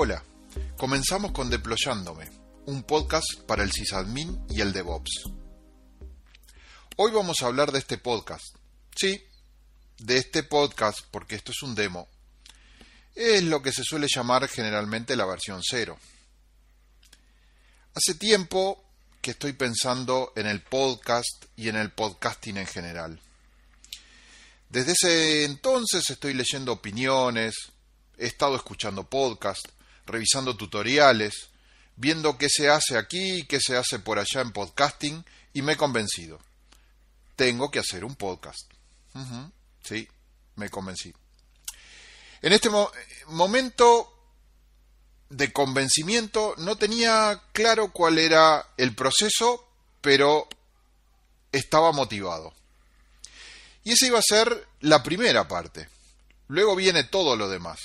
Hola, comenzamos con Deployándome, un podcast para el sysadmin y el DevOps. Hoy vamos a hablar de este podcast. Sí, de este podcast porque esto es un demo. Es lo que se suele llamar generalmente la versión cero. Hace tiempo que estoy pensando en el podcast y en el podcasting en general. Desde ese entonces estoy leyendo opiniones, he estado escuchando podcasts, revisando tutoriales, viendo qué se hace aquí y qué se hace por allá en podcasting y me he convencido. Tengo que hacer un podcast. Sí, me convencí. En este momento de convencimiento no tenía claro cuál era el proceso, pero estaba motivado. Y esa iba a ser la primera parte. Luego viene todo lo demás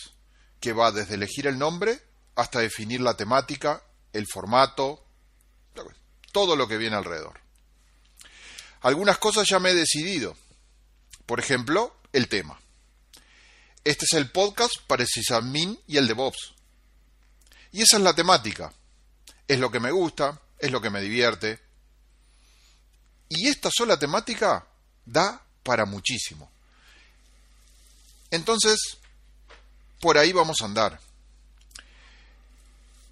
que va desde elegir el nombre hasta definir la temática, el formato, todo lo que viene alrededor. Algunas cosas ya me he decidido. Por ejemplo, el tema. Este es el podcast para el sysadmin y el DevOps. Y esa es la temática. Es lo que me gusta, es lo que me divierte. Y esta sola temática da para muchísimo. Entonces, por ahí vamos a andar.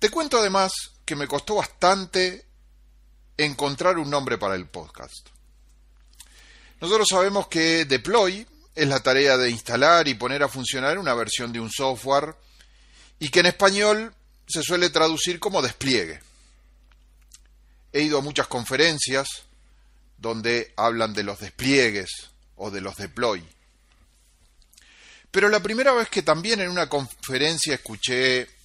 Te cuento además que me costó bastante encontrar un nombre para el podcast. Nosotros sabemos que deploy es la tarea de instalar y poner a funcionar una versión de un software y que en español se suele traducir como despliegue. He ido a muchas conferencias donde hablan de los despliegues o de los deploy. Pero la primera vez que también en una conferencia escuché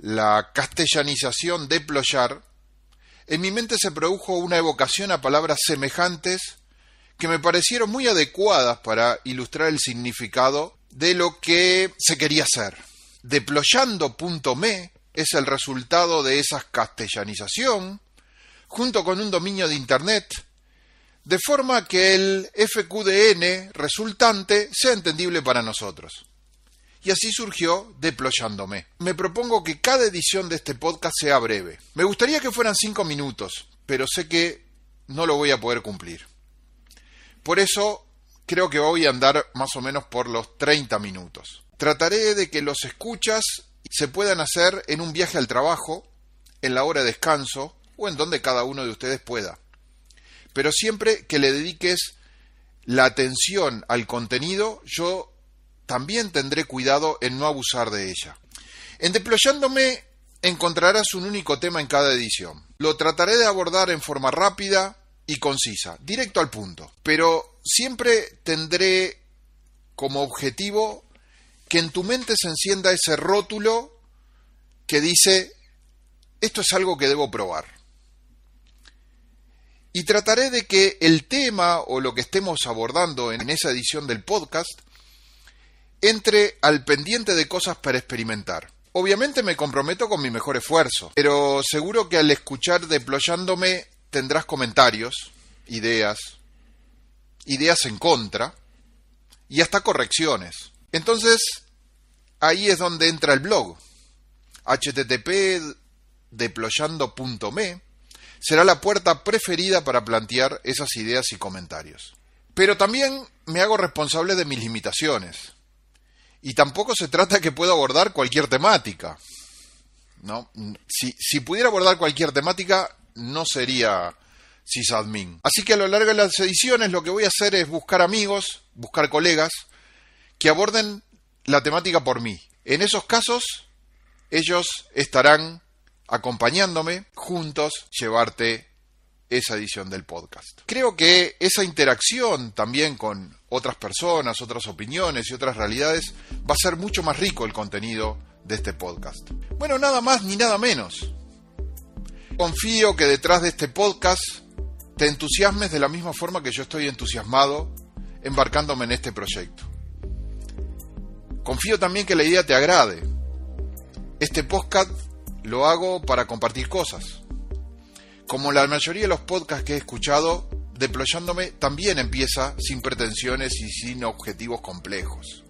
la castellanización de ployar, en mi mente se produjo una evocación a palabras semejantes que me parecieron muy adecuadas para ilustrar el significado de lo que se quería hacer. Deployando.me es el resultado de esa castellanización, junto con un dominio de Internet de forma que el FQDN resultante sea entendible para nosotros. Y así surgió Deployándome. Me propongo que cada edición de este podcast sea breve. Me gustaría que fueran cinco minutos, pero sé que no lo voy a poder cumplir. Por eso creo que voy a andar más o menos por los 30 minutos. Trataré de que los escuchas se puedan hacer en un viaje al trabajo, en la hora de descanso o en donde cada uno de ustedes pueda pero siempre que le dediques la atención al contenido, yo también tendré cuidado en no abusar de ella. En Deployándome encontrarás un único tema en cada edición. Lo trataré de abordar en forma rápida y concisa, directo al punto, pero siempre tendré como objetivo que en tu mente se encienda ese rótulo que dice, esto es algo que debo probar y trataré de que el tema o lo que estemos abordando en esa edición del podcast entre al pendiente de cosas para experimentar. Obviamente me comprometo con mi mejor esfuerzo, pero seguro que al escuchar deployándome tendrás comentarios, ideas, ideas en contra y hasta correcciones. Entonces, ahí es donde entra el blog. http deployando.me será la puerta preferida para plantear esas ideas y comentarios. Pero también me hago responsable de mis limitaciones. Y tampoco se trata que pueda abordar cualquier temática. ¿no? Si, si pudiera abordar cualquier temática, no sería sysadmin. Así que a lo largo de las ediciones lo que voy a hacer es buscar amigos, buscar colegas que aborden la temática por mí. En esos casos, ellos estarán acompañándome, juntos llevarte esa edición del podcast. Creo que esa interacción también con otras personas, otras opiniones y otras realidades va a ser mucho más rico el contenido de este podcast. Bueno, nada más ni nada menos. Confío que detrás de este podcast te entusiasmes de la misma forma que yo estoy entusiasmado embarcándome en este proyecto. Confío también que la idea te agrade. Este podcast lo hago para compartir cosas. Como la mayoría de los podcasts que he escuchado, Deployándome también empieza sin pretensiones y sin objetivos complejos,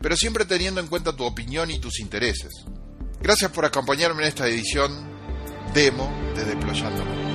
pero siempre teniendo en cuenta tu opinión y tus intereses. Gracias por acompañarme en esta edición demo de Deployándome.